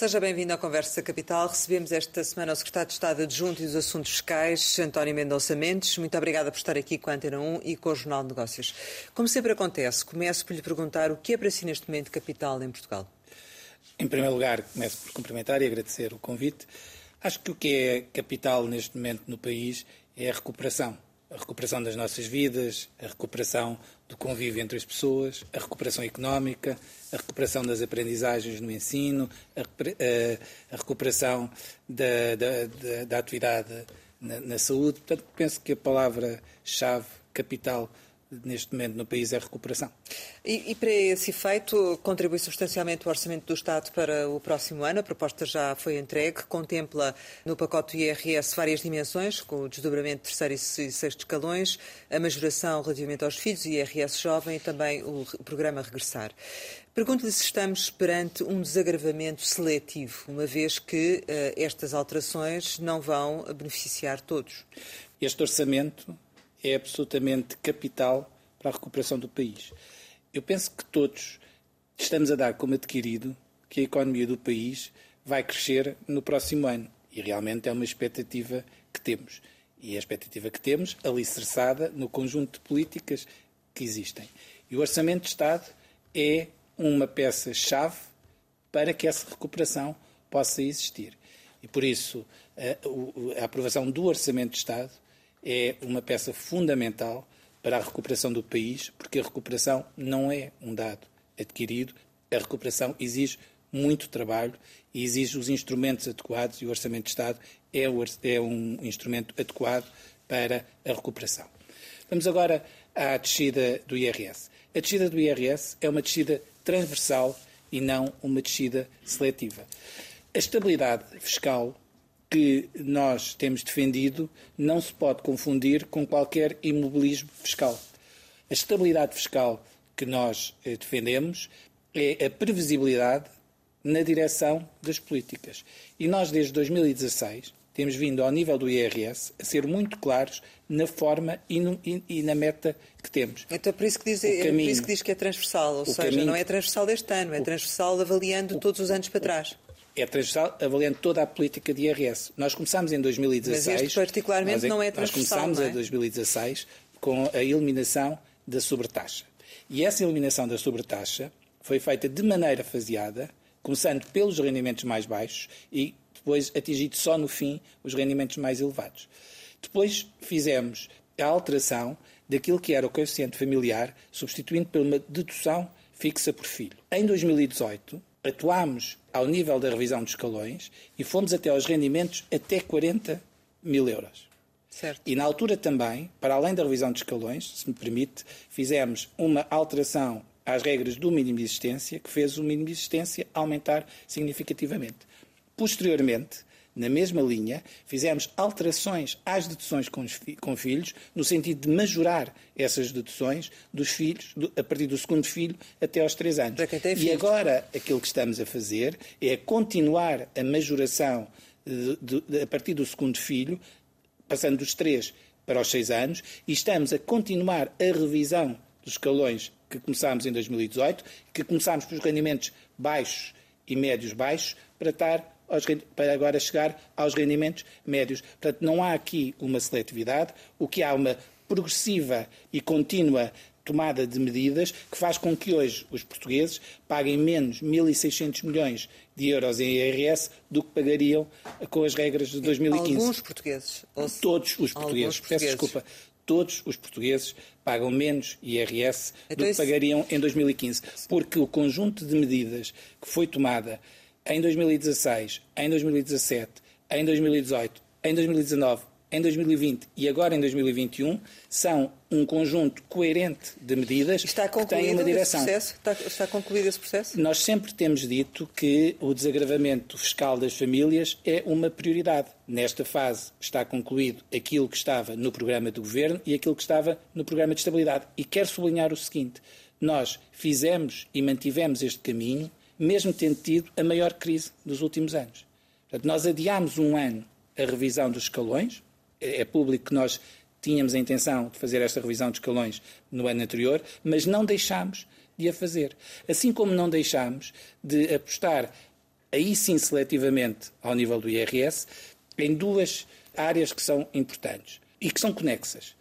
Seja bem-vindo à Conversa Capital. Recebemos esta semana o Secretário de Estado Adjunto e dos Assuntos Fiscais, António Mendonça Mendes. Muito obrigada por estar aqui com a Antena 1 e com o Jornal de Negócios. Como sempre acontece, começo por lhe perguntar o que é para si neste momento capital em Portugal? Em primeiro lugar, começo por cumprimentar e agradecer o convite. Acho que o que é capital neste momento no país é a recuperação a recuperação das nossas vidas, a recuperação do convívio entre as pessoas, a recuperação económica, a recuperação das aprendizagens no ensino, a, a, a recuperação da, da, da, da atividade na, na, saúde. Portanto, penso que a palavra-chave, capital, neste momento no país é recuperação. E, e, para esse efeito, contribui substancialmente o orçamento do Estado para o próximo ano. A proposta já foi entregue, contempla no pacote do IRS várias dimensões, com o desdobramento de terceiro e sexto escalões, a majoração relativamente aos filhos, o IRS jovem e também o programa Regressar. Pergunto-lhe se estamos perante um desagravamento seletivo, uma vez que uh, estas alterações não vão beneficiar todos. Este orçamento é absolutamente capital para a recuperação do país. Eu penso que todos estamos a dar como adquirido que a economia do país vai crescer no próximo ano. E realmente é uma expectativa que temos. E a expectativa que temos, alicerçada no conjunto de políticas que existem. E o Orçamento de Estado é uma peça-chave para que essa recuperação possa existir. E por isso, a, a aprovação do Orçamento de Estado é uma peça fundamental para a recuperação do país, porque a recuperação não é um dado adquirido, a recuperação exige muito trabalho e exige os instrumentos adequados e o Orçamento de Estado é, é um instrumento adequado para a recuperação. Vamos agora à descida do IRS. A descida do IRS é uma descida transversal e não uma descida seletiva. A estabilidade fiscal que nós temos defendido não se pode confundir com qualquer imobilismo fiscal. A estabilidade fiscal que nós eh, defendemos é a previsibilidade na direção das políticas. E nós, desde 2016, temos vindo ao nível do IRS a ser muito claros na forma e, no, e, e na meta que temos. Então, por isso que diz, caminho, é por isso que, diz que é transversal, ou seja, caminho, não é transversal deste ano, é transversal avaliando o, todos os anos para trás é transversal, avaliando toda a política de IRS. Nós começámos em 2016. Mas este particularmente nós, não é transversal. Nós começámos é? em 2016 com a eliminação da sobretaxa. E essa eliminação da sobretaxa foi feita de maneira faseada, começando pelos rendimentos mais baixos e depois atingido só no fim os rendimentos mais elevados. Depois fizemos a alteração daquilo que era o coeficiente familiar, substituindo por uma dedução fixa por filho. Em 2018, atuámos ao nível da revisão dos escalões e fomos até aos rendimentos até 40 mil euros. Certo. E na altura também, para além da revisão de escalões, se me permite, fizemos uma alteração às regras do mínimo de existência, que fez o mínimo de existência aumentar significativamente. Posteriormente, na mesma linha, fizemos alterações às deduções com, fi com, filhos, no sentido de majorar essas deduções dos filhos, do, a partir do segundo filho até aos três anos. E agora, aquilo que estamos a fazer é continuar a majoração de, de, de, a partir do segundo filho, passando dos três para os seis anos, e estamos a continuar a revisão dos escalões que começámos em 2018, que começámos pelos rendimentos baixos e médios baixos, para estar aos, para agora chegar aos rendimentos médios. Portanto, não há aqui uma seletividade, o que há uma progressiva e contínua tomada de medidas que faz com que hoje os portugueses paguem menos 1.600 milhões de euros em IRS do que pagariam com as regras de 2015. Alguns portugueses. Todos os portugueses. Peço desculpa. Todos os portugueses pagam menos IRS então do que pagariam em 2015. Porque o conjunto de medidas que foi tomada em 2016, em 2017, em 2018, em 2019, em 2020 e agora em 2021 são um conjunto coerente de medidas está que têm uma direção. Está, está, concluído esse processo? Nós sempre temos dito que o desagravamento fiscal das famílias é uma prioridade. Nesta fase está concluído aquilo que estava no programa do Governo e aquilo que estava no programa de estabilidade. E quero sublinhar o seguinte, nós fizemos e mantivemos este caminho mesmo tendo tido a maior crise dos últimos anos. Portanto, nós adiámos um ano a revisão dos escalões, é, é público que nós tínhamos a intenção de fazer esta revisão de escalões no ano anterior, mas não deixámos de a fazer. Assim como não deixámos de apostar aí sim seletivamente ao nível do IRS, em duas áreas que são importantes e que são conexas,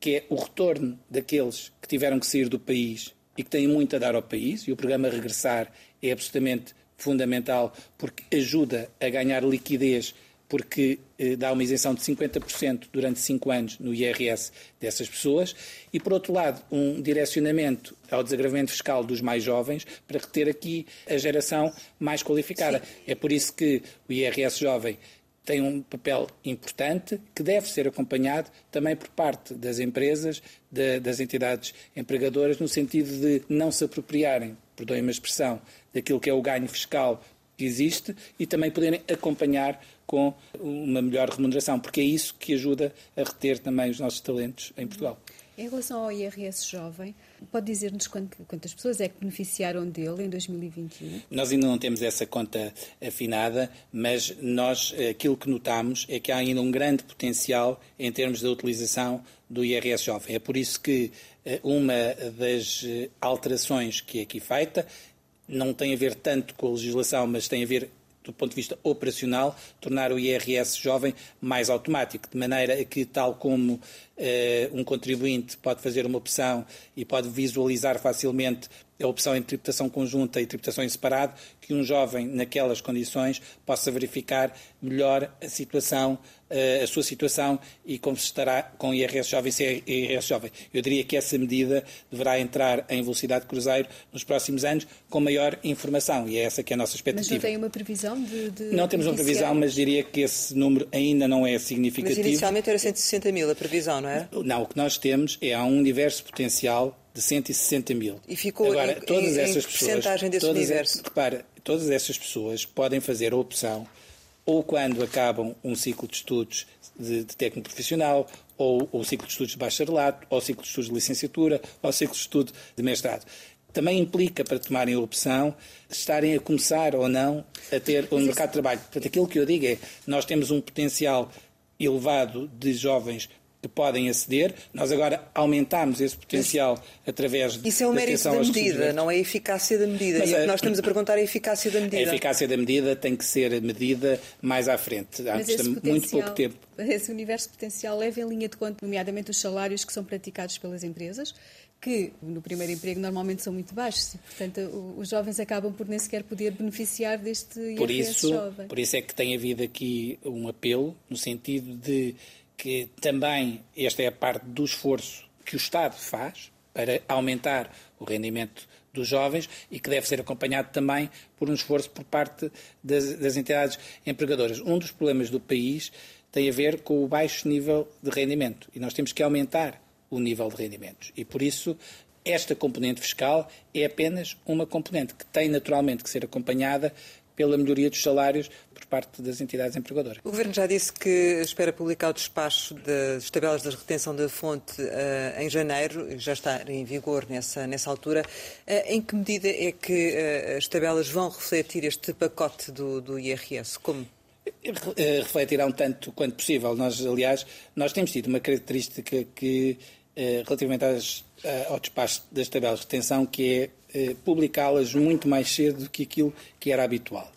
que é o retorno daqueles que tiveram que sair do país e que têm muito a dar ao país, e o programa Regressar é absolutamente fundamental porque ajuda a ganhar liquidez porque eh, dá uma isenção de 50% durante 5 anos no IRS dessas pessoas, e, por outro lado, um direcionamento ao desagravamento fiscal dos mais jovens para reter aqui a geração mais qualificada. Sim. É por isso que o IRS jovem tem um papel importante que deve ser acompanhado também por parte das empresas, de, das entidades empregadoras, no sentido de não se apropriarem, perdoem-me a expressão, daquilo que é o ganho fiscal que existe e também poderem acompanhar com uma melhor remuneração, porque é isso que ajuda a reter também os nossos talentos em Portugal. Em relação ao IRS jovem, pode dizer-nos quantas pessoas é que beneficiaram dele em 2021? Nós ainda não temos essa conta afinada, mas nós aquilo que notamos é que há ainda um grande potencial em termos da utilização do IRS jovem. É por isso que eh, uma das eh, alterações que é aqui feita não tem a ver tanto com a legislação, mas tem a ver do ponto de vista operacional, tornar o IRS jovem mais automático, de maneira que, tal como eh, um contribuinte pode fazer uma opção e pode visualizar facilmente a opção entre tributação conjunta e tributação em separado, que um jovem, naquelas condições, possa verificar melhor a situação, eh, a sua situação e como se estará com IRS jovem, se é IRS jovem. Eu diria que essa medida deverá entrar em velocidade de cruzeiro nos próximos anos com maior informação e é essa que é a nossa expectativa. Mas não tem uma previsão de... de não temos uma previsão, mas diria que esse número ainda não é significativo. Mas inicialmente era 160 mil a previsão, não é? Não, o que nós temos é há um universo potencial de 160 mil. E ficou Agora, em, todas em, essas em pessoas, desse todas, universo? Repara, todas essas pessoas podem fazer a opção ou quando acabam um ciclo de estudos de, de técnico profissional, ou o ciclo de estudos de bacharelato, ou o ciclo de estudos de licenciatura, ou o ciclo de estudo de mestrado. Também implica, para tomarem a opção, estarem a começar ou não a ter um mercado de trabalho. Portanto, aquilo que eu digo é, nós temos um potencial elevado de jovens que podem aceder. Nós agora aumentamos esse potencial através de. Isso é o mérito da medida, não é a eficácia da medida. Mas, e o que nós estamos a perguntar é a eficácia da medida. A eficácia da medida tem que ser medida mais à frente. Mas esse muito pouco tempo. Esse universo potencial leva em linha de conta, nomeadamente, os salários que são praticados pelas empresas que no primeiro emprego normalmente são muito baixos e, portanto, os jovens acabam por nem sequer poder beneficiar deste por IRS isso, jovem. Por isso é que tem havido aqui um apelo no sentido de que também esta é a parte do esforço que o Estado faz para aumentar o rendimento dos jovens e que deve ser acompanhado também por um esforço por parte das, das, entidades empregadoras. Um dos problemas do país tem a ver com o baixo nível de rendimento e nós temos que aumentar o nível de rendimentos. E por isso esta componente fiscal é apenas uma componente que tem naturalmente que ser acompanhada pela melhoria dos salários por parte das entidades empregadoras. O Governo já disse que espera publicar o despacho das tabelas de retenção da fonte uh, em janeiro, já está em vigor nessa, nessa altura. Uh, em que medida é que uh, as tabelas vão refletir este pacote do, do IRS? Como? Refletirão tanto quanto possível. Nós, aliás, nós temos tido uma característica que, relativamente às, ao despacho das tabelas de retenção, que é publicá-las muito mais cedo do que aquilo que era habitual.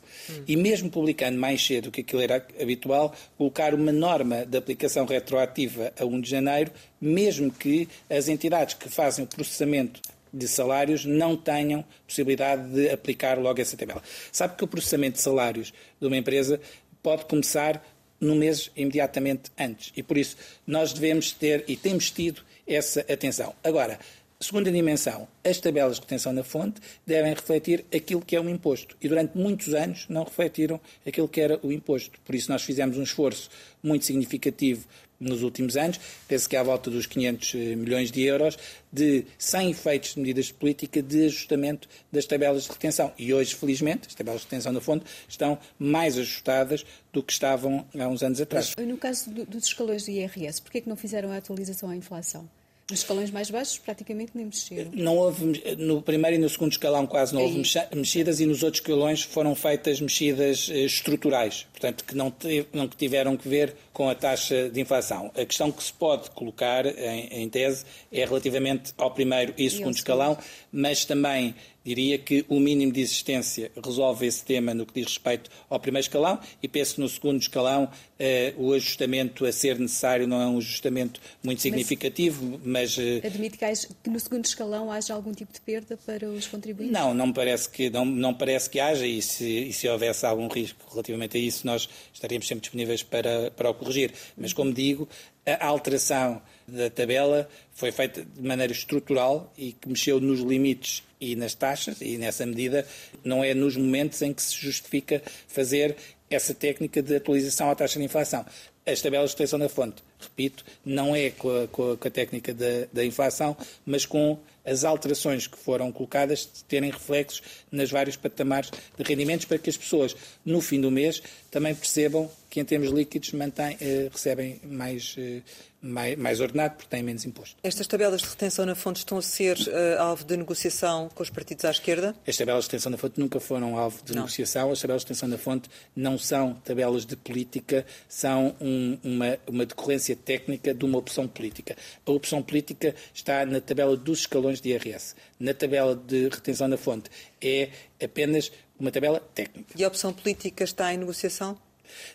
E mesmo publicando mais cedo do que aquilo era habitual, colocar uma norma de aplicação retroativa a 1 de janeiro, mesmo que as entidades que fazem o processamento de salários não tenham possibilidade de aplicar logo essa tabela. Sabe que o processamento de salários de uma empresa pode começar no mês imediatamente antes. E por isso nós devemos ter e temos tido essa atenção. Agora, Segunda dimensão, as tabelas de retenção na fonte devem refletir aquilo que é um imposto. E durante muitos anos não refletiram aquilo que era o imposto. Por isso nós fizemos um esforço muito significativo nos últimos anos, penso que à volta dos 500 eh, milhões de euros, de, sem efeitos de medidas de política de ajustamento das tabelas de retenção. E hoje, felizmente, as tabelas de retenção na fonte estão mais ajustadas do que estavam há uns anos atrás. No caso dos escalões do IRS, por que não fizeram a atualização à inflação? Nos escalões mais baixos praticamente nem mexeram. Não houve, no primeiro e no segundo escalão quase não houve mexidas e nos outros escalões foram feitas mexidas eh, estruturais, portanto que não, não tiveram que ver com a taxa de inflação. A questão que se pode colocar em, em tese é relativamente ao primeiro e segundo e escalão, mas também Diria que o mínimo de existência resolve esse tema no que diz respeito ao primeiro escalão e penso que no segundo escalão eh, o ajustamento a ser necessário não é um ajustamento muito significativo, mas... mas eh, admite que, haja, que, no segundo escalão haja algum tipo de perda para os contribuintes? Não, não parece que, não, não parece que haja e se, e se houvesse algum risco relativamente a isso, nós estaríamos sempre disponíveis para, para o corrigir. Mas, como digo, a alteração da tabela foi feita de maneira estrutural e que mexeu nos limites e nas taxas, e nessa medida não é nos momentos em que se justifica fazer essa técnica de atualização à taxa de inflação. As tabelas de extensão da fonte, repito, não é com a, com a, técnica da, da inflação, mas com as alterações que foram colocadas terem reflexos nas vários patamares de rendimentos para que as pessoas, no fim do mês, também percebam que, em termos líquidos, mantém, eh, recebem mais, eh, mais, mais, ordenado porque têm menos imposto. Estas tabelas de retenção na fonte estão a ser uh, alvo de negociação com os partidos à esquerda? As tabelas de retenção na fonte nunca foram alvo de não. negociação. As tabelas de retenção na fonte não são tabelas de política, são um, uma, uma decorrência técnica de uma opção política. A opção política está na tabela dos escalões de IRS. Na tabela de retenção na fonte é apenas uma tabela técnica. E a opção política está em negociação?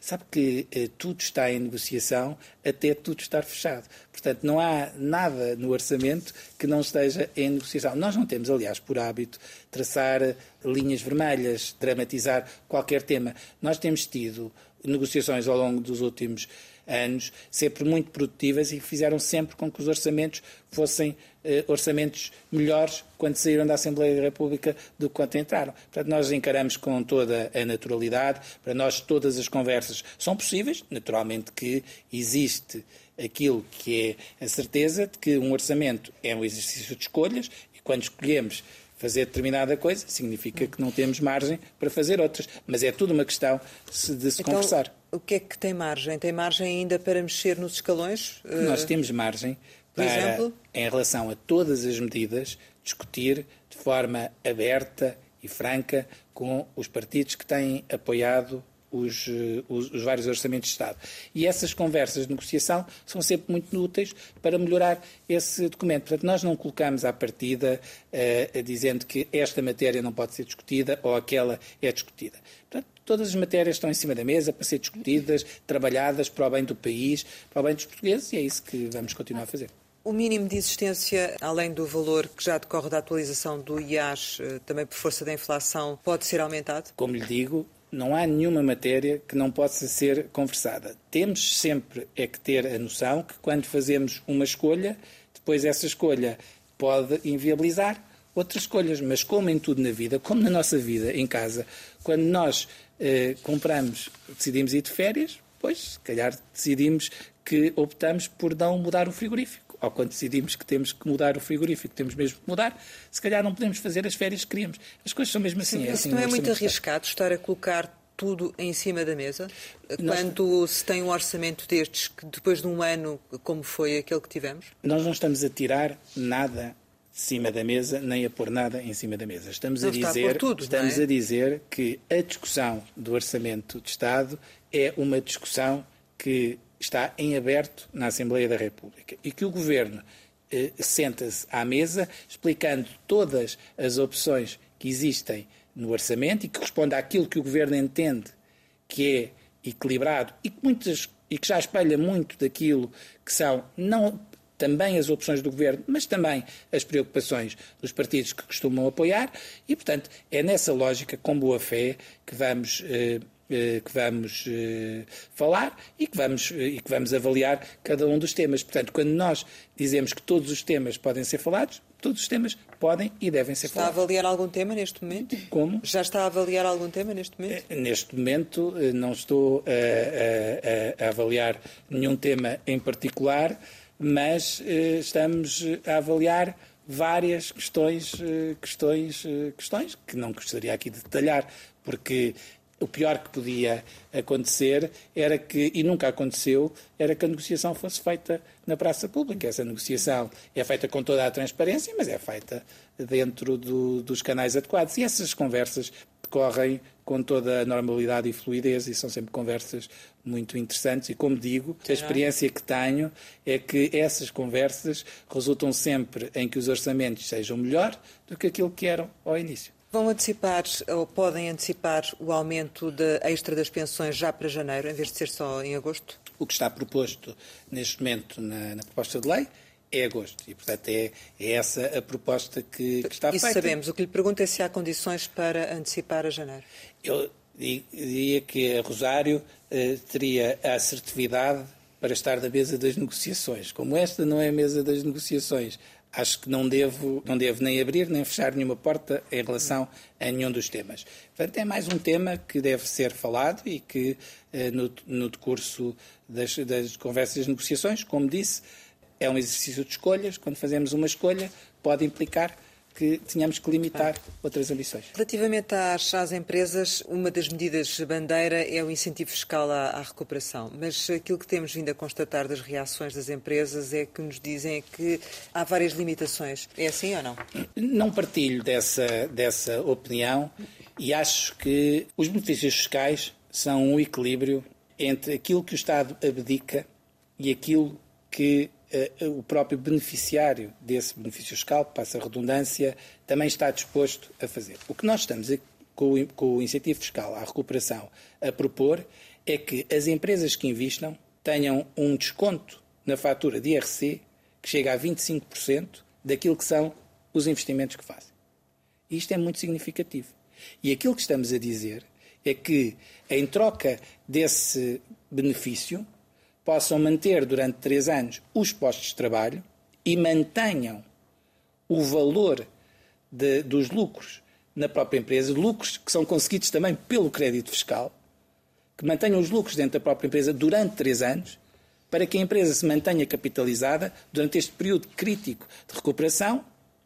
Sabe que eh, tudo está em negociação até tudo estar fechado. Portanto, não há nada no orçamento que não esteja em negociação. Nós não temos, aliás, por hábito, traçar linhas vermelhas, dramatizar qualquer tema. Nós temos tido negociações ao longo dos últimos anos, sempre muito produtivas e fizeram sempre com que os orçamentos fossem eh, orçamentos melhores quando saíram da Assembleia da República do que quando entraram. Portanto, nós encaramos com toda a naturalidade, para nós todas as conversas são possíveis, naturalmente que existe aquilo que é a certeza de que um orçamento é um exercício de escolhas e quando escolhemos fazer determinada coisa, significa que não temos margem para fazer outras. Mas é tudo uma questão de se então, conversar. O que é que tem margem? Tem margem ainda para mexer nos escalões? Nós eh, temos margem para, exemplo? em relação a todas as medidas, discutir de forma aberta e franca com os partidos que têm apoiado os, eh, os, os, vários orçamentos de Estado. E essas conversas de negociação são sempre muito úteis para melhorar esse documento. Portanto, nós não colocamos à partida uh, dizendo que esta matéria não pode ser discutida ou aquela é discutida. Portanto, todas as matérias estão em cima da mesa para ser discutidas, trabalhadas para o bem do país, para o bem dos portugueses e é isso que vamos continuar a fazer. O mínimo de existência, além do valor que já decorre da atualização do IAS, eh, também por força da inflação, pode ser aumentado? Como lhe digo, não há nenhuma matéria que não possa ser conversada. Temos sempre é que ter a noção que quando fazemos uma escolha, depois essa escolha pode inviabilizar outras escolhas. Mas como em tudo na vida, como na nossa vida em casa, quando nós eh, compramos, decidimos ir de férias, pois se calhar decidimos que optamos por não mudar o frigorífico ou quando decidimos que temos que mudar o frigorífico, temos mesmo que mudar, se calhar não podemos fazer as férias que queríamos. As coisas são mesmo assim. Sim, é assim não é muito arriscado estar a colocar tudo em cima da mesa? Nós... Quando se tem um orçamento destes, que depois de um ano, como foi aquele que tivemos? Nós não estamos a tirar nada de cima da mesa, nem a pôr nada em cima da mesa. Estamos, não a dizer, tudo, estamos é? a dizer que a discussão do orçamento de Estado é uma discussão que está em aberto na Assembleia da República. E que o Governo eh, senta-se à mesa explicando todas as opções que existem no orçamento e que responde àquilo que o Governo entende que é equilibrado e que, muitas, e que já espelha muito daquilo que são não também as opções do Governo, mas também as preocupações dos partidos que costumam apoiar. E, portanto, é nessa lógica, com boa fé, que vamos eh, que vamos eh, falar e que vamos, eh, e que vamos avaliar cada um dos temas. Portanto, quando nós dizemos que todos os temas podem ser falados, todos os temas podem e devem ser está falados. Está a avaliar algum tema neste momento? Como? Já está a avaliar algum tema neste momento? Neste momento não estou a, a, a avaliar nenhum tema em particular, mas estamos a avaliar várias questões, questões, questões que não gostaria aqui de detalhar, porque o pior que podia acontecer era que, e nunca aconteceu, era que a negociação fosse feita na praça pública. Essa negociação é feita com toda a transparência, mas é feita dentro do, dos canais adequados. E essas conversas decorrem com toda a normalidade e fluidez e são sempre conversas muito interessantes e, como digo, a experiência que tenho é que essas conversas resultam sempre em que os orçamentos sejam melhor do que aquilo que eram ao início. Vão antecipar ou podem antecipar o aumento da extra das pensões já para janeiro, em vez de ser só em agosto? O que está proposto neste momento na, na proposta de lei é agosto. E, portanto, é, é essa a proposta que, que está Isso feita. Isso sabemos. O que lhe pergunto é se há condições para antecipar a janeiro. Eu diria que a Rosário eh, teria a assertividade para estar na mesa das negociações. Como esta não é a mesa das negociações, acho que não devo, não devo nem abrir nem fechar nenhuma porta em relação a nenhum dos temas. Portanto, é mais um tema que deve ser falado e que, eh, no, no decurso das, das conversas e das negociações, como disse, é um exercício de escolhas. Quando fazemos uma escolha, pode implicar que tínhamos que limitar outras ambições. Relativamente às, às, empresas, uma das medidas bandeira é o incentivo fiscal à, à, recuperação, mas aquilo que temos vindo a constatar das reações das empresas é que nos dizem que há várias limitações. É assim ou não? Não partilho dessa, dessa opinião e acho que os benefícios fiscais são um equilíbrio entre aquilo que o Estado abdica e aquilo que o próprio beneficiário desse benefício fiscal, passa a redundância, também está disposto a fazer. O que nós estamos com, o, com o incentivo fiscal à recuperação a propor é que as empresas que investam tenham um desconto na fatura de IRC que chega a 25% daquilo que são os investimentos que fazem. Isto é muito significativo. E aquilo que estamos a dizer é que, em troca desse benefício, possam manter durante três anos os postos de trabalho e mantenham o valor de, dos lucros na própria empresa, lucros que são conseguidos também pelo crédito fiscal, que mantenham os lucros dentro da própria empresa durante três anos, para que a empresa se mantenha capitalizada durante este período crítico de recuperação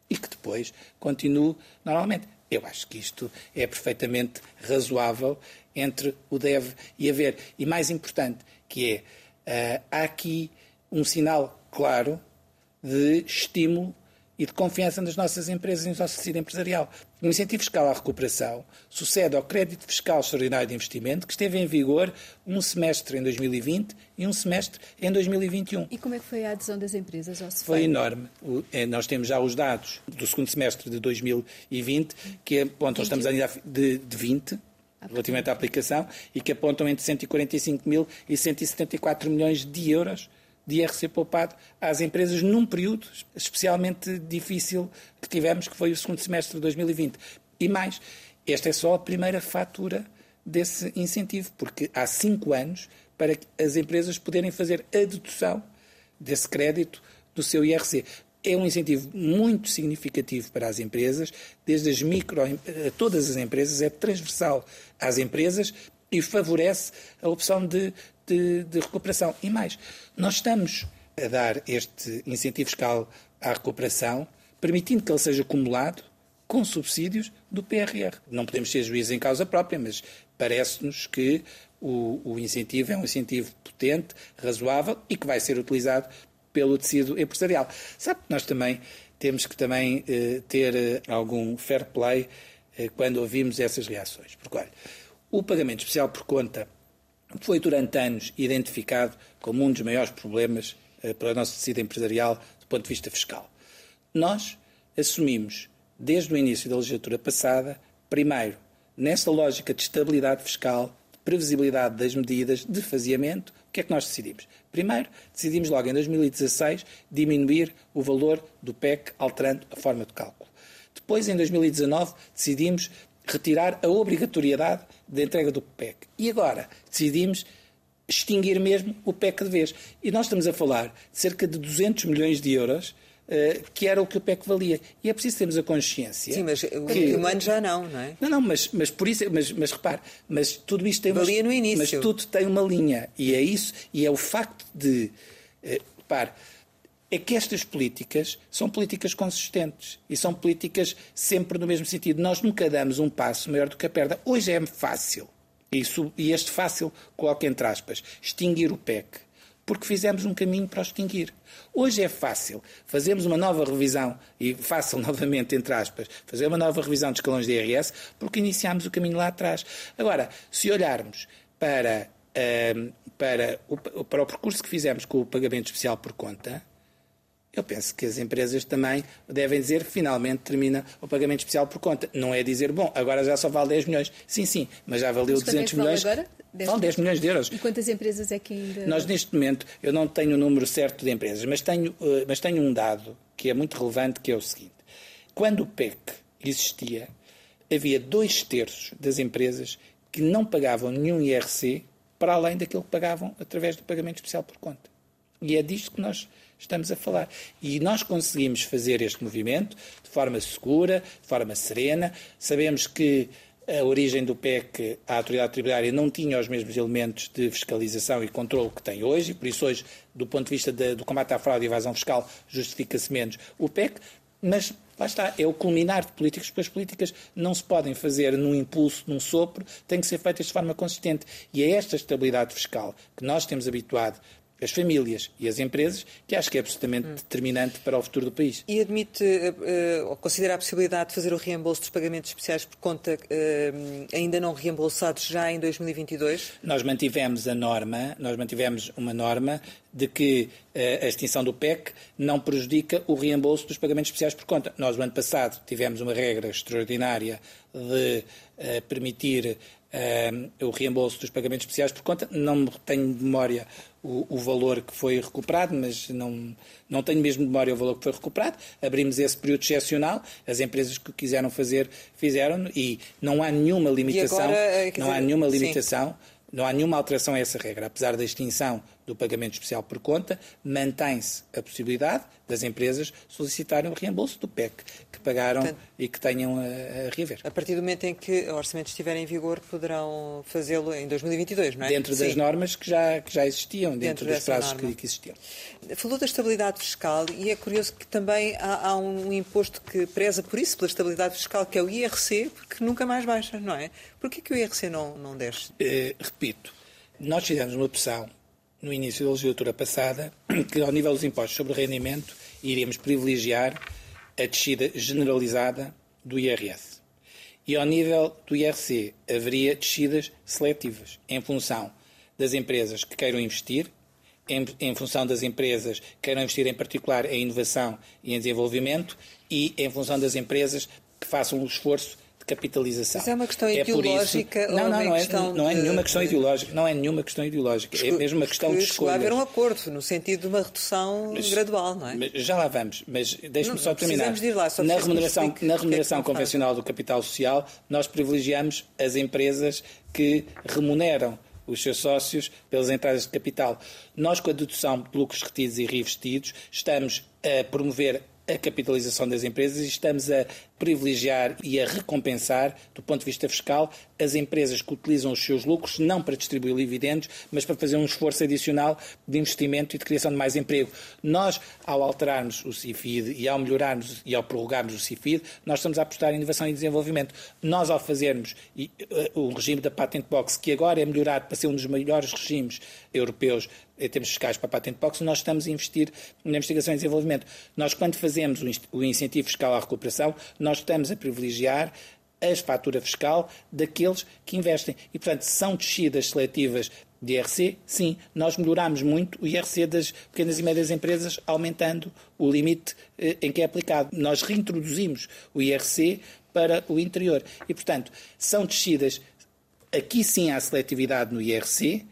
e que depois continue normalmente. Eu acho que isto é perfeitamente razoável entre o deve e haver. E mais importante, que é Uh, há aqui um sinal claro de estímulo e de confiança nas nossas empresas e no nosso tecido empresarial. O incentivo fiscal à recuperação sucede ao crédito fiscal extraordinário de investimento, que esteve em vigor um semestre em 2020 e um semestre em 2021. E como é que foi a adesão das empresas ao Foi enorme. Eh, nós temos já os dados do segundo semestre de 2020, que apontam, estamos ainda de, de 20, relativamente à aplicação e que apontam entre 145 mil e 174 milhões de euros de IRC poupado às empresas num período especialmente difícil que tivemos, que foi o segundo semestre de 2020. E mais, esta é só a primeira fatura desse incentivo, porque há cinco anos para as empresas poderem fazer a dedução desse crédito do seu IRC é um incentivo muito significativo para as empresas, desde as micro a todas as empresas, é transversal às empresas e favorece a opção de, de, de recuperação. E mais, nós estamos a dar este incentivo fiscal à recuperação, permitindo que ele seja acumulado com subsídios do PRR. Não podemos ser juízes em causa própria, mas parece-nos que o, o, incentivo é um incentivo potente, razoável e que vai ser utilizado pelo tecido empresarial. Sabe que nós também temos que também eh, ter eh, algum fair play eh, quando ouvimos essas reações. Porque, olha, o pagamento especial por conta foi durante anos identificado como um dos maiores problemas eh, para o nosso tecido empresarial do ponto de vista fiscal. Nós assumimos, desde o início da legislatura passada, primeiro, nessa lógica de estabilidade fiscal, de previsibilidade das medidas, de faseamento, o que é que nós decidimos? Primeiro, decidimos logo em 2016 diminuir o valor do PEC, alterando a forma de cálculo. Depois, em 2019, decidimos retirar a obrigatoriedade da entrega do PEC. E agora, decidimos extinguir mesmo o PEC de vez. E nós estamos a falar de cerca de 200 milhões de euros Uh, que era o que o PEC valia. E é preciso termos a consciência. Sim, mas o que... humano já não, não é? Não, não, mas, mas por isso, mas, mas repare, mas tudo isto tem Valia uma, no início. Mas tudo tem uma linha. E é isso, e é o facto de. Uh, repare, é que estas políticas são políticas consistentes e são políticas sempre no mesmo sentido. Nós nunca damos um passo maior do que a perda. Hoje é fácil, isso, e este fácil coloca entre aspas, extinguir o PEC porque fizemos um caminho para o extinguir. Hoje é fácil fazermos uma nova revisão, e façam novamente, entre aspas, fazer uma nova revisão de escalões de IRS, porque iniciámos o caminho lá atrás. Agora, se olharmos para, uh, para, o, para o percurso que fizemos com o pagamento especial por conta, eu penso que as empresas também devem dizer finalmente termina o pagamento especial por conta. Não é dizer, bom, agora já só vale 10 milhões. Sim, sim, mas já valeu mas 200 milhões. Vale agora? 10 vale 10 milhões de euros. E quantas empresas é que ainda. Nós, neste momento, eu não tenho o número certo de empresas, mas tenho, eh, mas tenho um dado que é muito relevante, que é o seguinte. Quando o PEC existia, havia dois terços das empresas que não pagavam nenhum IRC para além daquilo que pagavam através do pagamento especial por conta. E é disto que nós estamos a falar. E nós conseguimos fazer este movimento de forma segura, de forma serena. Sabemos que a origem do PEC, a autoridade tributária não tinha os mesmos elementos de fiscalização e controle que tem hoje, e por isso hoje, do ponto de vista de, do combate à fraude e evasão fiscal, justifica-se menos o PEC, mas lá está, é o culminar de políticas, porque as políticas não se podem fazer num impulso, num sopro, têm que ser feitas de forma consistente. E é esta estabilidade fiscal que nós temos habituado as famílias e as empresas, que acho que é absolutamente hum. determinante para o futuro do país. E admite, uh, ou considera a possibilidade de fazer o reembolso dos pagamentos especiais por conta uh, ainda não reembolsados já em 2022? Nós mantivemos a norma, nós mantivemos uma norma de que uh, a extinção do PEC não prejudica o reembolso dos pagamentos especiais por conta. Nós, no ano passado, tivemos uma regra extraordinária de permitir o reembolso dos pagamentos especiais por conta. Não tenho memória o, o, valor que foi recuperado, mas não, não tenho mesmo memória o valor que foi recuperado. Abrimos esse período excepcional, as empresas que quiseram fazer, fizeram e não há nenhuma limitação. Agora, eh, não há nenhuma limitação. Sim não há nenhuma alteração a essa regra. Apesar da extinção do pagamento especial por conta, mantém-se a possibilidade das empresas solicitarem o reembolso do PEC que pagaram Portanto, e que tenham a, a rever. A partir do momento em que o orçamento estiver em vigor, poderão fazê-lo em 2022, não é? Dentro das Sim. normas que já, que já existiam, dentro, dentro dos prazos que, que, existiam. Falou da estabilidade fiscal e é curioso que também há, há um imposto que preza por isso, pela estabilidade fiscal, que é o IRC, porque nunca mais baixa, não é? Por que o IRC não, não desce? Uh, repito, nós fizemos uma opção no início da legislatura passada que, ao nível dos impostos sobre rendimento, iríamos privilegiar a descida generalizada do IRS. E ao nível do IRC haveria descidas seletivas, em função das empresas que queiram investir, em, em, função das empresas que queiram investir em particular em inovação e em desenvolvimento e em função das empresas que façam o esforço capitalização. Mas é uma questão é ideológica isso... não, não, não, é, não é nenhuma questão ideológica. Não é nenhuma questão ideológica. É mesmo uma questão de escolha. haver um acordo, no sentido de uma redução mas, gradual, não é? Já lá vamos, mas deixe-me só terminar. De ir lá, só na remuneração, na remuneração é convencional do capital social, nós privilegiamos as empresas que remuneram os seus sócios pelas entradas de capital. Nós, com a dedução de lucros retidos e reinvestidos, estamos a promover a capitalização das empresas e estamos a privilegiar e a recompensar, do ponto de vista fiscal, as empresas que utilizam os seus lucros não para distribuir dividendos, mas para fazer um esforço adicional de investimento e de criação de mais emprego. Nós, ao alterarmos o CIFID e ao melhorarmos e ao prorrogarmos o CIFID, nós estamos a apostar em inovação e desenvolvimento. Nós, ao fazermos uh, o regime da Patent Box, que agora é melhorado para ser um dos melhores regimes europeus em termos fiscais para a Patent Box, nós estamos a investir na investigação e desenvolvimento. Nós, quando fazemos o incentivo fiscal à recuperação, nós estamos a privilegiar a fatura fiscal daqueles que investem. E, portanto, são descidas seletivas de IRC, sim, nós melhoramos muito o IRC das pequenas e médias empresas, aumentando o limite eh, em que é aplicado. Nós reintroduzimos o IRC para o interior. E, portanto, são descidas, aqui sim há seletividade no IRC,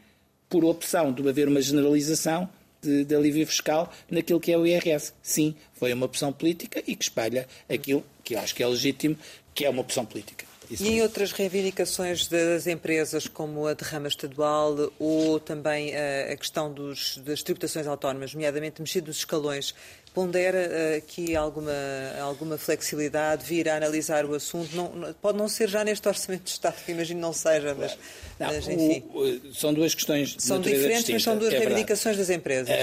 por opção de haver uma generalização de, de, alívio fiscal naquilo que é o IRS. Sim, foi uma opção política e que espalha aquilo que eu acho que é legítimo, que é uma opção política. Isso e em outras reivindicações das empresas, como a derrama estadual ou também a, questão dos, das tributações autónomas, nomeadamente mexido dos escalões, pondera eh, aqui alguma, alguma flexibilidade, vir a analisar o assunto? Não, pode não ser já neste Orçamento de Estado, que imagino não seja, mas, não, mas enfim. O, são duas questões São diferentes, distinta, mas são duas é reivindicações das empresas.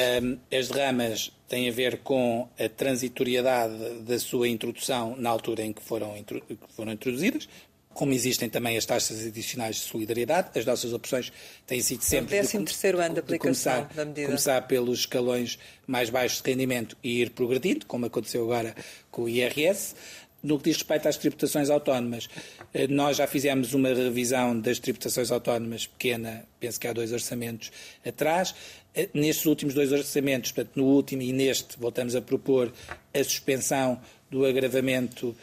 as derramas têm a ver com a transitoriedade da sua introdução na altura em que foram, que foram introduzidas, como existem também as taxas adicionais de solidariedade. As nossas opções têm sido sempre. 13 terceiro ano de aplicação começar, da medida. Começar pelos escalões mais baixos de rendimento e ir progredindo, como aconteceu agora com o IRS. No que diz respeito às tributações autónomas, eh, nós já fizemos uma revisão das tributações autónomas pequena, penso que há dois orçamentos atrás. Eh, nestes últimos dois orçamentos, portanto, no último e neste, voltamos a propor a suspensão do agravamento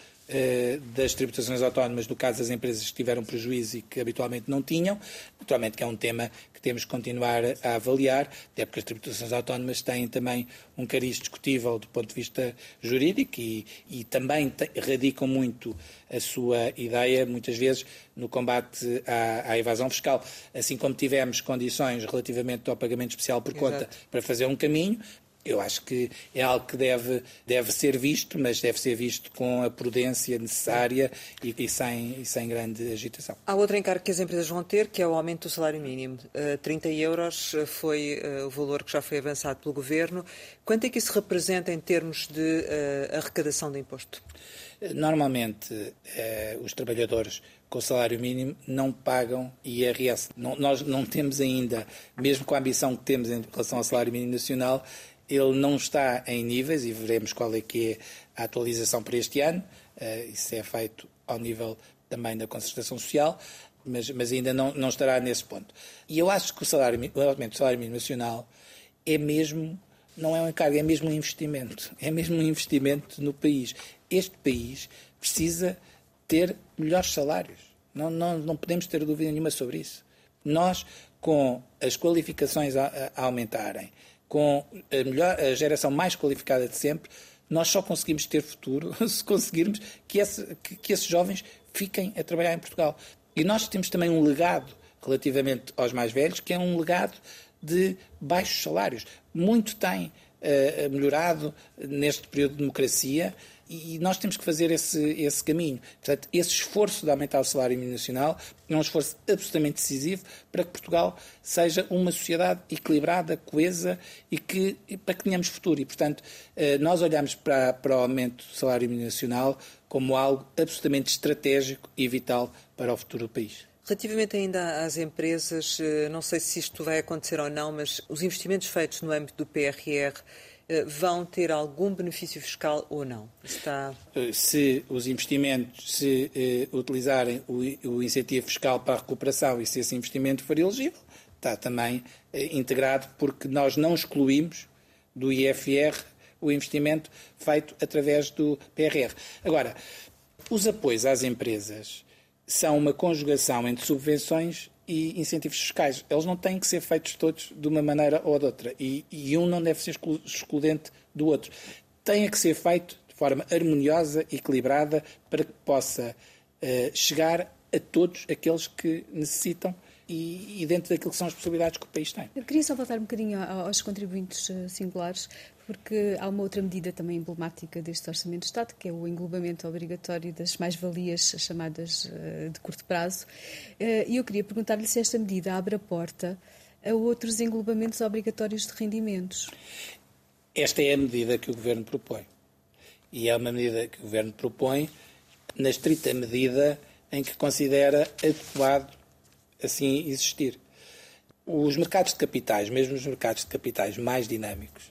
das tributações autónomas no caso das empresas que tiveram prejuízo e que habitualmente não tinham. Naturalmente que é um tema que temos que continuar a avaliar, até porque as tributações autónomas têm também um cariz discutível do ponto de vista jurídico e, e também radicam muito a sua ideia, muitas vezes, no combate à, à, evasão fiscal. Assim como tivemos condições relativamente ao pagamento especial por conta Exato. para fazer um caminho, eu acho que é algo que deve, deve ser visto, mas deve ser visto com a prudência necessária e, e, sem, e sem grande agitação. Há outro encargo que as empresas vão ter, que é o aumento do salário mínimo. Uh, 30 euros foi uh, o valor que já foi avançado pelo Governo. Quanto é que isso representa em termos de uh, arrecadação de imposto? Normalmente, os trabalhadores com o salário mínimo não pagam IRS. Não, nós não temos ainda, mesmo com a ambição que temos em relação ao salário mínimo nacional, ele não está em níveis, e veremos qual é que é a atualização para este ano, uh, isso é feito ao nível também da concertação social, mas, mas ainda não, não estará nesse ponto. E eu acho que o, salário, o aumento do salário mínimo nacional é mesmo, não é um encargo, é mesmo um investimento. É mesmo um investimento no país. Este país precisa ter melhores salários. Não, não, não podemos ter dúvida nenhuma sobre isso. Nós, com as qualificações a, a aumentarem, com a, melhor, a geração mais qualificada de sempre, nós só conseguimos ter futuro se conseguirmos que, esse, que, que esses jovens fiquem a trabalhar em Portugal. E nós temos também um legado relativamente aos mais velhos, que é um legado de baixos salários. Muito tem uh, melhorado neste período de democracia e nós temos que fazer esse, esse caminho. Portanto, esse esforço de aumentar o salário mínimo nacional é um esforço absolutamente decisivo para que Portugal seja uma sociedade equilibrada, coesa e que, para que tenhamos futuro. E, portanto, eh, nós olhamos para, para o aumento do salário mínimo nacional como algo absolutamente estratégico e vital para o futuro do país. Relativamente ainda às empresas, eh, não sei se isto vai acontecer ou não, mas os investimentos feitos no âmbito do PRR vão ter algum benefício fiscal ou não? Está... Eh, se os investimentos, se uh, utilizarem o, o, incentivo fiscal para a recuperação e se esse investimento for elegível, está também integrado, porque nós não excluímos do IFR o investimento feito através do PRR. Agora, os apoios às empresas são uma conjugação entre subvenções e incentivos fiscais. Eles não têm que ser feitos todos de uma maneira ou de outra. E, e um não deve ser excludente do outro. Tem que ser feito de forma harmoniosa, equilibrada, para que possa uh, chegar a todos aqueles que necessitam e, dentro daquilo que são as possibilidades que o país tem. Eu queria só voltar um bocadinho aos contribuintes eh, singulares, porque há uma outra medida também emblemática deste Orçamento de Estado, que é o englobamento obrigatório das mais-valias chamadas eh, de curto prazo. Eh, e eu queria perguntar-lhe se esta medida abre a porta a outros englobamentos obrigatórios de rendimentos. Esta é a medida que o Governo propõe. E é uma medida que o Governo propõe na estrita medida em que considera adequado assim existir. Os mercados de capitais, mesmo os mercados de capitais mais dinâmicos,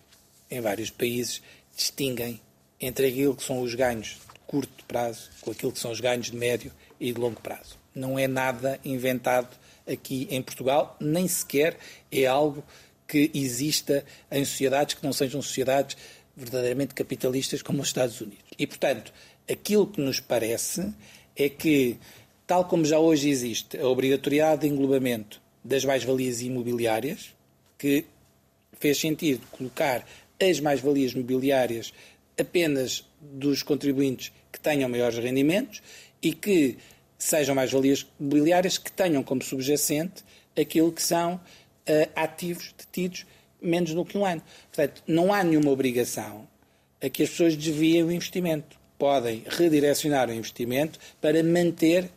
em vários países, distinguem entre aquilo que são os ganhos de curto prazo com aquilo que são os ganhos de médio e de longo prazo. Não é nada inventado aqui em Portugal, nem sequer é algo que exista em sociedades que não sejam sociedades verdadeiramente capitalistas como os Estados Unidos. E, portanto, aquilo que nos parece é que tal como já hoje existe a obrigatoriedade de englobamento das mais-valias imobiliárias, que fez sentido colocar as mais-valias mobiliárias apenas dos contribuintes que tenham maiores rendimentos e que sejam mais-valias mobiliárias que tenham como subjacente aquilo que são uh, ativos detidos menos do que um ano. Portanto, não há nenhuma obrigação a que as pessoas desviem o investimento. Podem redirecionar o investimento para manter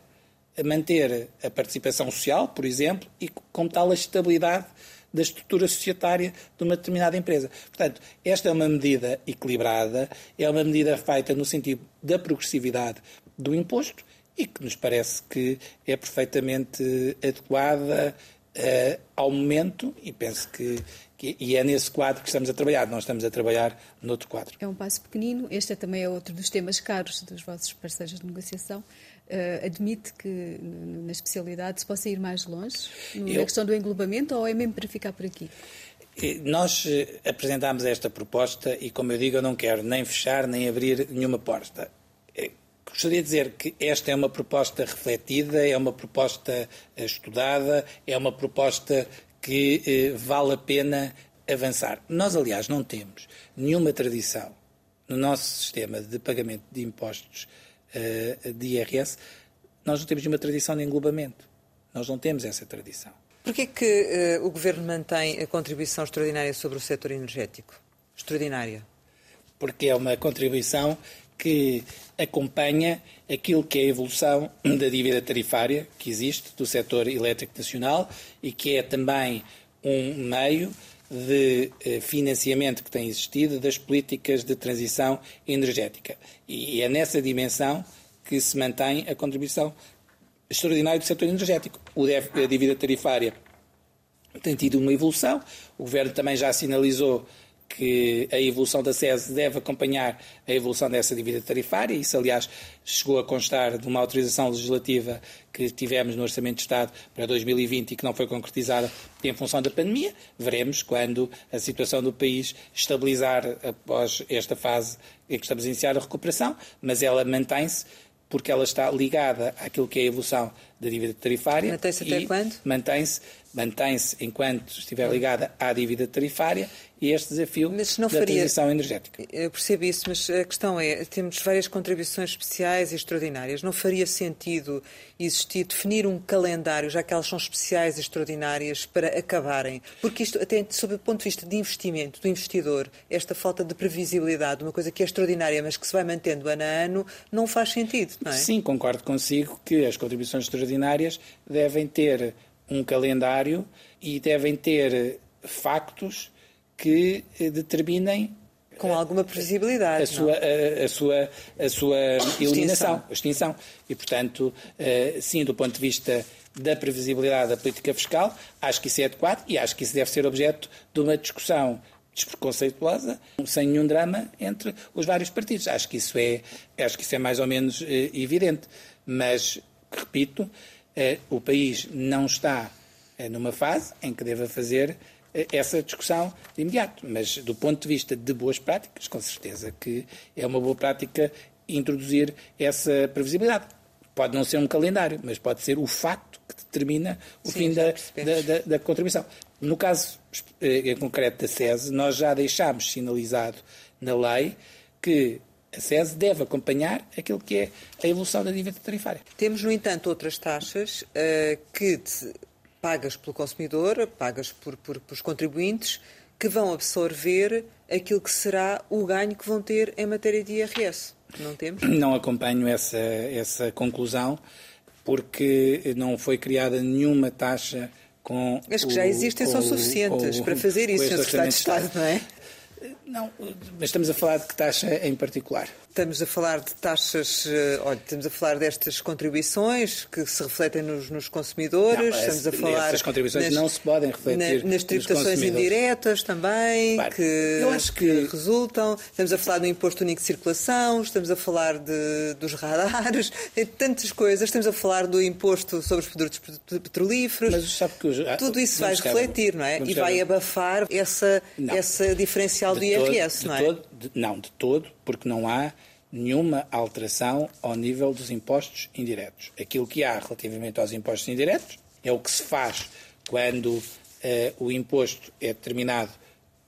manter a participação social, por exemplo, e com tal a estabilidade da estrutura societária de uma determinada empresa. Portanto, esta é uma medida equilibrada, é uma medida feita no sentido da progressividade do imposto e que nos parece que é perfeitamente adequada uh, ao momento e penso que, que, e é nesse quadro que estamos a trabalhar, não estamos a trabalhar noutro quadro. É um passo pequenino, este é também é outro dos temas caros dos vossos parceiros de negociação. Uh, admite que na especialidade se possa ir mais longe na Eu... questão do englobamento ou é mesmo para ficar por aqui? Nós eh, apresentámos esta proposta e, como eu digo, eu não quero nem fechar nem abrir nenhuma porta. Gostaria de dizer que esta é uma proposta refletida, é uma proposta eh, estudada, é uma proposta que eh, vale a pena avançar. Nós, aliás, não temos nenhuma tradição no nosso sistema de pagamento de impostos eh, de IRS, nós não temos nenhuma tradição de englobamento. Nós não temos essa tradição. Por é que uh, o Governo mantém a contribuição extraordinária sobre o setor energético? Extraordinária. Porque é uma contribuição que acompanha aquilo que é a evolução da dívida tarifária que existe do setor elétrico nacional e que é também um meio de eh, financiamento que tem existido das políticas de transição energética. E é nessa dimensão que se mantém a contribuição extraordinária do setor energético. a dívida tarifária tem tido uma evolução, o Governo também já sinalizou que a evolução da SES deve acompanhar a evolução dessa dívida tarifária. Isso, aliás, chegou a constar de uma autorização legislativa que tivemos no Orçamento de Estado para 2020 e que não foi concretizada em função da pandemia. Veremos quando a situação do país estabilizar após esta fase em que estamos a iniciar a recuperação, mas ela mantém-se porque ela está ligada àquilo que é a evolução da dívida tarifária. Mantém-se até quando? Mantém-se mantém-se enquanto estiver ligada à dívida tarifária e este desafio da faria, transição energética. Eu percebo isso, mas a questão é, temos várias contribuições especiais e extraordinárias. Não faria sentido existir, definir um calendário, já que elas são especiais e extraordinárias, para acabarem? Porque isto, até sob o ponto de vista de investimento, do investidor, esta falta de previsibilidade, uma coisa que é extraordinária, mas que se vai mantendo ano a ano, não faz sentido, não é? Sim, concordo consigo que as contribuições extraordinárias devem ter um calendário e devem ter factos que eh, determinem com alguma previsibilidade a sua, a, a, sua, a sua eliminação, a extinção. E, portanto, eh, sim, do ponto de vista da previsibilidade da política fiscal, acho que isso é adequado e acho que isso deve ser objeto de uma discussão despreconceituosa, sem nenhum drama entre os vários partidos. Acho que isso é, acho que isso é mais ou menos eh, evidente. Mas, repito, o país não está numa fase em que deva fazer essa discussão de imediato. Mas, do ponto de vista de boas práticas, com certeza que é uma boa prática introduzir essa previsibilidade. Pode não ser um calendário, mas pode ser o facto que determina o Sim, fim da, da, da, da, contribuição. No caso eh, em concreto da SES, nós já deixámos sinalizado na lei que a SES deve acompanhar aquilo que é a evolução da dívida tarifária. Temos, no entanto, outras taxas uh, que pagas pelo consumidor, pagas por, por, pelos contribuintes, que vão absorver aquilo que será o ganho que vão ter em matéria de IRS. Não temos? Não acompanho essa, essa conclusão, porque não foi criada nenhuma taxa com. As que já existem são suficientes para fazer isso, Sr. Secretário de Estado, não é? Não, mas estamos a falar de que taxa em particular? Estamos a falar de taxas, eh, olha, estamos a falar destas contribuições que se refletem nos, nos consumidores, não, estamos a falar... Essas contribuições nas, não se podem refletir na, Nas tributações indiretas também, que, eu acho que... que... resultam, estamos a falar do imposto único de circulação, estamos a falar de, dos radares, de tantas coisas, estamos a falar do imposto sobre os produtos petrolíferos, mas sabe que eu, tudo isso vai refletir, não é? E vai abafar essa, essa diferencial do IRS, todo, não é? Todo, de, não, de todo, porque não há nenhuma alteração ao nível dos impostos indiretos. Aquilo que há relativamente aos impostos indiretos é o que se faz quando uh, o imposto é determinado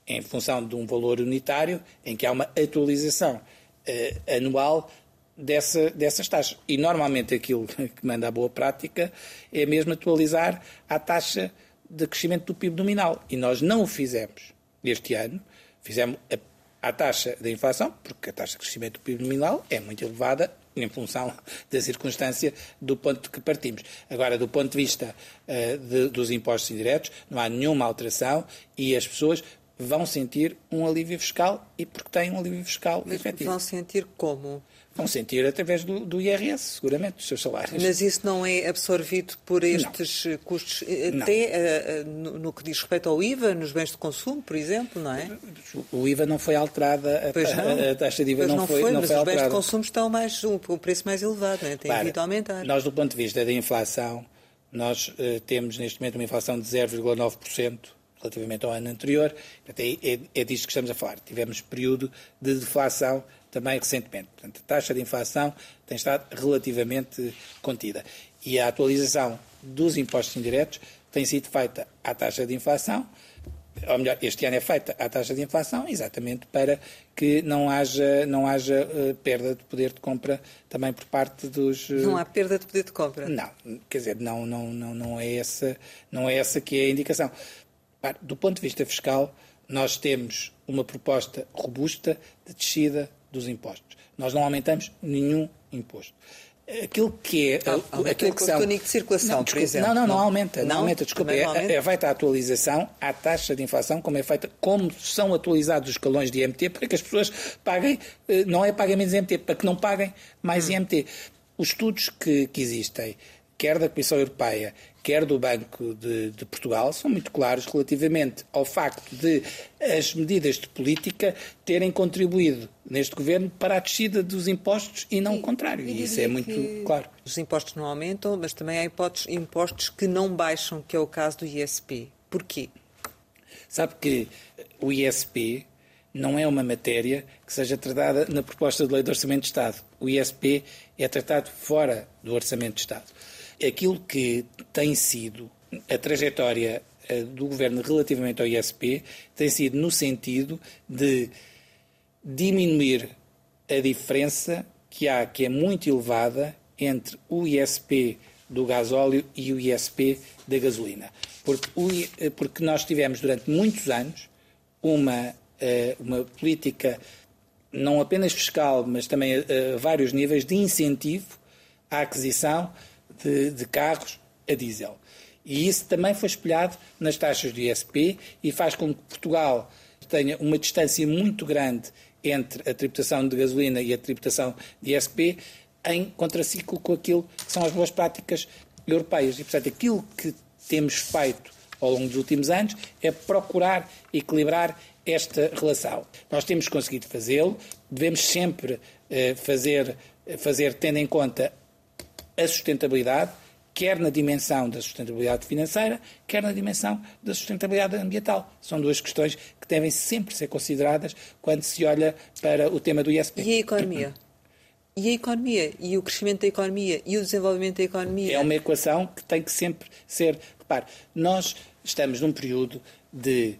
em função de um valor unitário, em que há uma atualização uh, anual dessa, dessas taxas. E normalmente aquilo que manda a boa prática é mesmo atualizar a taxa de crescimento do PIB nominal. E nós não o fizemos este ano, fizemos a, a taxa da inflação, porque a taxa de crescimento do PIB nominal é muito elevada em função da circunstância do ponto de que partimos. Agora, do ponto de vista uh, de, dos impostos indiretos, não há nenhuma alteração e as pessoas vão sentir um alívio fiscal e porque têm um alívio fiscal Mas efetivo. Vão sentir como? Vão sentir através do, do IRS, seguramente, dos seus salários. Mas isso não é absorvido por estes não. custos, até uh, no, no, que diz respeito ao IVA, nos bens de consumo, por exemplo, não é? O IVA não foi alterada, a, a, a taxa de IVA não, não, foi, foi não mas foi os alterada. bens de consumo estão mais, o, o preço mais elevado, não é? tem vindo a aumentar. Nós, do ponto de vista da inflação, nós uh, temos neste momento uma inflação de 0,9% relativamente ao ano anterior. É, é, é disto que estamos a falar. Tivemos período de deflação também recentemente. Portanto, a taxa de inflação tem estado relativamente contida. E a atualização dos impostos indiretos tem sido feita à taxa de inflação, ou melhor, este ano é feita à taxa de inflação, exatamente para que não haja, não haja uh, perda de poder de compra também por parte dos. Uh... Não há perda de poder de compra? Não, quer dizer, não, não, não, não, é, essa, não é essa que é a indicação. Do ponto de vista fiscal, nós temos uma proposta robusta de descida dos impostos. Nós não aumentamos nenhum imposto. Aquilo que é. Ah, aquilo que são... único de circulação, não, por exemplo. Não, não, não, não aumenta. Não, não aumenta, desculpa. É, é, feita a atualização à taxa de inflação, como é feita, como são atualizados os escalões de IMT, para que as pessoas paguem, eh, não é paguem menos IMT, para que não paguem mais hum. IMT. Os estudos que, que existem, quer da Comissão Europeia, quer do Banco de, de, Portugal, são muito claros relativamente ao facto de as medidas de política terem contribuído neste governo para a descida dos impostos e não e, o contrário. E isso é muito claro. Os impostos não aumentam, mas também há impostos, impostos que não baixam, que é o caso do ISP. Porquê? Sabe que o ISP não é uma matéria que seja tratada na proposta de lei de Orçamento de Estado. O ISP é tratado fora do Orçamento de Estado aquilo que tem sido a trajetória eh, do governo relativamente ao ISP tem sido no sentido de diminuir a diferença que há, que é muito elevada, entre o ISP do gasóleo e o ISP da gasolina. Porque, o, eh, porque nós tivemos durante muitos anos uma, eh, uma política, não apenas fiscal, mas também a, vários níveis, de incentivo à aquisição de, de carros a diesel. E isso também foi espelhado nas taxas do ISP e faz com que Portugal tenha uma distância muito grande entre a tributação de gasolina e a tributação de ISP em contraciclo com aquilo que são as boas práticas europeias. E, portanto, aquilo que temos feito ao longo dos últimos anos é procurar equilibrar esta relação. Nós temos conseguido fazê-lo, devemos sempre eh, fazer, fazer tendo em conta a sustentabilidade, quer na dimensão da sustentabilidade financeira, quer na dimensão da sustentabilidade ambiental. São duas questões que devem sempre ser consideradas quando se olha para o tema do ISP. E a economia? E a economia? E o crescimento da economia? E o desenvolvimento da economia? É uma equação que tem que sempre ser. Repare, nós estamos num período de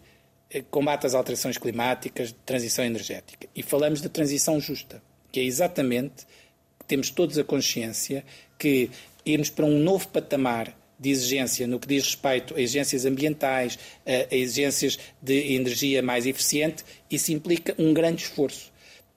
eh, combate às alterações climáticas, de transição energética. E falamos de transição justa, que é exatamente temos todos a consciência que irmos para um novo patamar de exigência no que diz respeito a exigências ambientais, a exigências de energia mais eficiente, isso implica um grande esforço.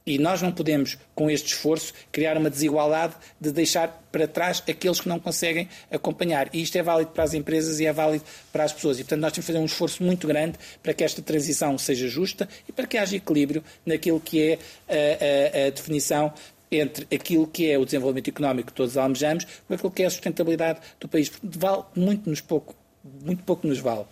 E nós não podemos, com este esforço, criar uma desigualdade de deixar para trás aqueles que não conseguem acompanhar. E isto é válido para as empresas e é válido para as pessoas. E, portanto, nós temos que fazer um esforço muito grande para que esta transição seja justa e para que haja equilíbrio naquilo que é a, a, a definição entre aquilo que é o desenvolvimento económico que todos almejamos com aquilo que é a sustentabilidade do país. Vale muito nos pouco muito pouco nos vale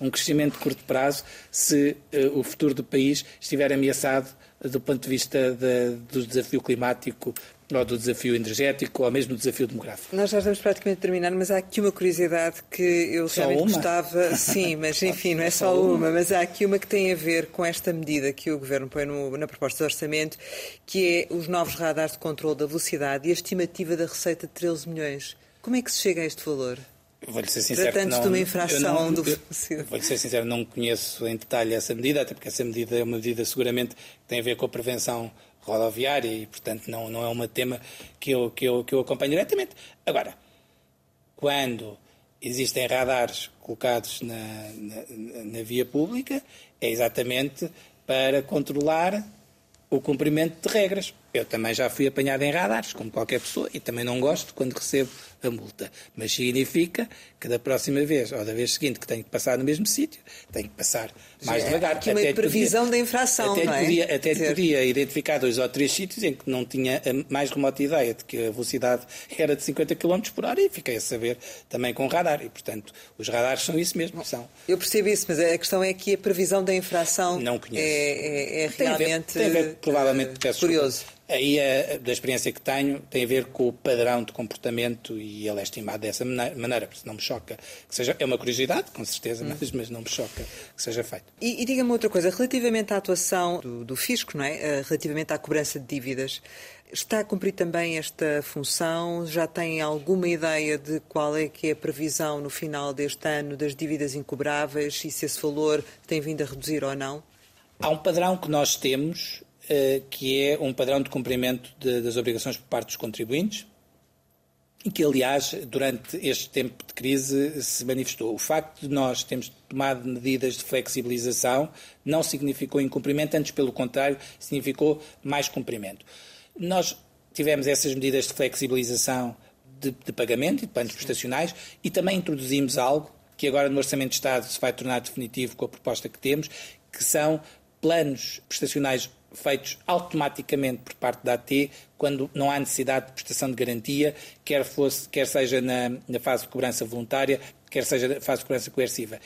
um crescimento de curto prazo se uh, o futuro do país estiver ameaçado do ponto de vista de, do desafio climático ou do desafio energético ou mesmo do desafio demográfico. Nós já estamos praticamente a terminar, mas há aqui uma curiosidade que eu só realmente uma? gostava. Sim, mas enfim, não é só, só uma, mas há aqui uma que tem a ver com esta medida que o Governo põe no, na proposta de orçamento, que é os novos radares de controle da velocidade e a estimativa da receita de 13 milhões. Como é que se chega a este valor? Vou-lhe ser sincero. Tratantes de uma infração do Vou-lhe ser sincero, não conheço em detalhe essa medida, até porque essa medida é uma medida seguramente que tem a ver com a prevenção rodoviária e, portanto, não, não é um tema que eu, que, eu, que eu acompanho diretamente. Agora, quando existem radares colocados na, na, na via pública, é exatamente para controlar o cumprimento de regras. Eu também já fui apanhado em radares, como qualquer pessoa, e também não gosto quando recebo a multa. Mas significa que da próxima vez, ou da vez seguinte, que tenho que passar no mesmo sítio, tenho que passar mais é, devagar. Aqui uma até previsão podia, da infração, até não é? Podia, até podia identificar dois ou três sítios em que não tinha a mais remota ideia de que a velocidade era de 50 km por hora e fiquei a saber também com radar. E, portanto, os radares são isso mesmo. São. Eu percebo isso, mas a questão é que a previsão da infração não conheço. É, é, é realmente tem a ver, tem ver, provavelmente, uh, curioso. Aí, a, da experiência que tenho, tem a ver com o padrão de comportamento e ele é estimado dessa maneira, porque não me choca que seja. É uma curiosidade, com certeza, hum. mas, mas, não me choca que seja feito. E, e diga-me outra coisa, relativamente à atuação do, do fisco, não é? Eh, relativamente à cobrança de dívidas, está a cumprir também esta função? Já tem alguma ideia de qual é que é a previsão no final deste ano das dívidas incobráveis e se esse valor tem vindo a reduzir ou não? Há um padrão que nós temos eh, que é um padrão de cumprimento de, das obrigações por parte dos contribuintes e que, aliás, durante este tempo de crise se manifestou. O facto de nós termos tomado medidas de flexibilização não significou incumprimento, antes, pelo contrário, significou mais cumprimento. Nós tivemos essas medidas de flexibilização de, de pagamento e de planos prestacionais e também introduzimos algo que agora no Orçamento de Estado se vai tornar definitivo com a proposta que temos, que são planos prestacionais feitos automaticamente por parte da AT quando não há necessidade de prestação de garantia, quer, fosse, quer seja na, na fase de cobrança voluntária, quer seja na fase de cobrança coerciva.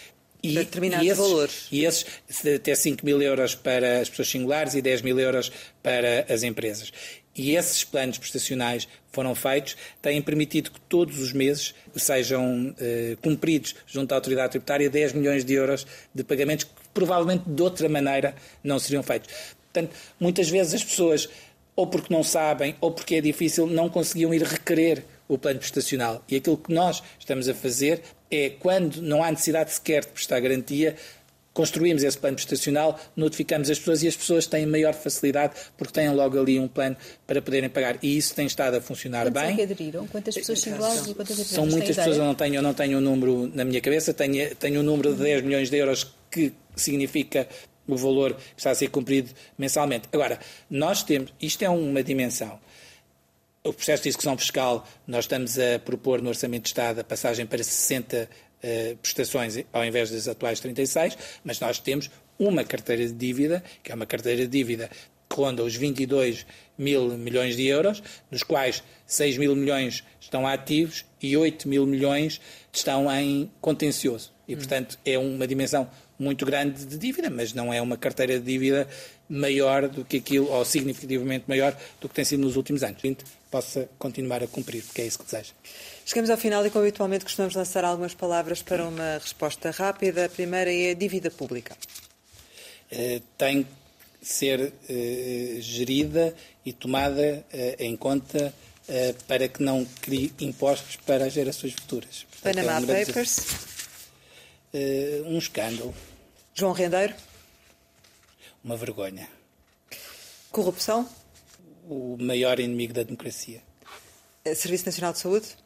E, determinados e esses, valores. E esses, até 5 mil euros para as pessoas singulares e 10 mil euros para as empresas. E esses planos prestacionais foram feitos, têm permitido que todos os meses sejam eh, cumpridos junto à autoridade tributária 10 milhões de euros de pagamentos que provavelmente de outra maneira não seriam feitos. Portanto, muitas vezes as pessoas, ou porque não sabem, ou porque é difícil, não conseguiam ir requerer o plano prestacional. E aquilo que nós estamos a fazer é, quando não há necessidade sequer de prestar garantia, construímos esse plano prestacional, notificamos as pessoas e as pessoas têm maior facilidade porque têm logo ali um plano para poderem pagar. E isso tem estado a funcionar Quantos bem. É aderiram? Quantas pessoas singulares e quantas empresas São muitas pessoas, eu não tenho, eu não tenho um número na minha cabeça, tenho, tenho um número de 10 milhões de euros que significa o valor que está a ser cumprido mensalmente. Agora, nós temos, isto é uma dimensão. O processo de execução fiscal, nós estamos a propor no Orçamento de Estado a passagem para 60 uh, eh, prestações ao invés das atuais 36, mas nós temos uma carteira de dívida, que é uma carteira de dívida que ronda os 22 mil milhões de euros, dos quais 6 mil milhões estão ativos e 8 mil milhões estão em contencioso. E, portanto, é uma dimensão muito grande de dívida, mas não é uma carteira de dívida maior do que aquilo, ou significativamente maior do que tem sido nos últimos anos. Possa continuar a cumprir, porque é isso que deseja. Chegamos ao final e, como habitualmente, costumamos lançar algumas palavras para uma resposta rápida. A primeira é a dívida pública. Uh, tem que ser uh, gerida e tomada uh, em conta para que não crie impostos para as gerações futuras. Portanto, Panama é um Papers. um escândalo. João Rendeiro? Uma vergonha. Corrupção? O maior inimigo da democracia. Serviço Nacional de Saúde?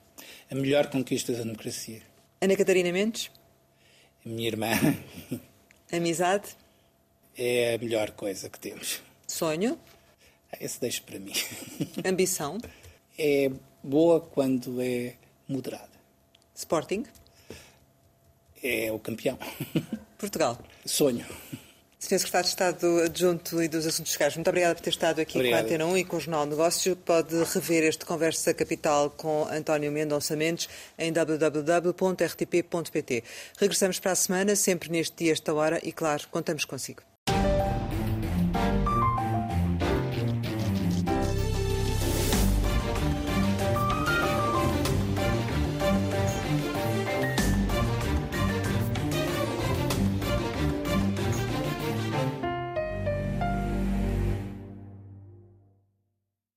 A melhor conquista da democracia. Ana Catarina Mendes? A minha irmã. Amizade? É a melhor coisa que temos. Sonho? Ah, esse deixo para mim. Ambição? É boa quando é moderada. Sporting? É o campeão. Portugal. Sonho. Sr. Secretário de Estado Adjunto e dos Assuntos Fiscais, muito obrigada por ter estado aqui Obrigado. com a Antena 1 e com o Jornal Negócio. Pode rever este Conversa Capital com António Mendonça Mendes em www.rtp.pt. Regressamos para a semana, sempre neste dia, esta hora, e claro, contamos consigo.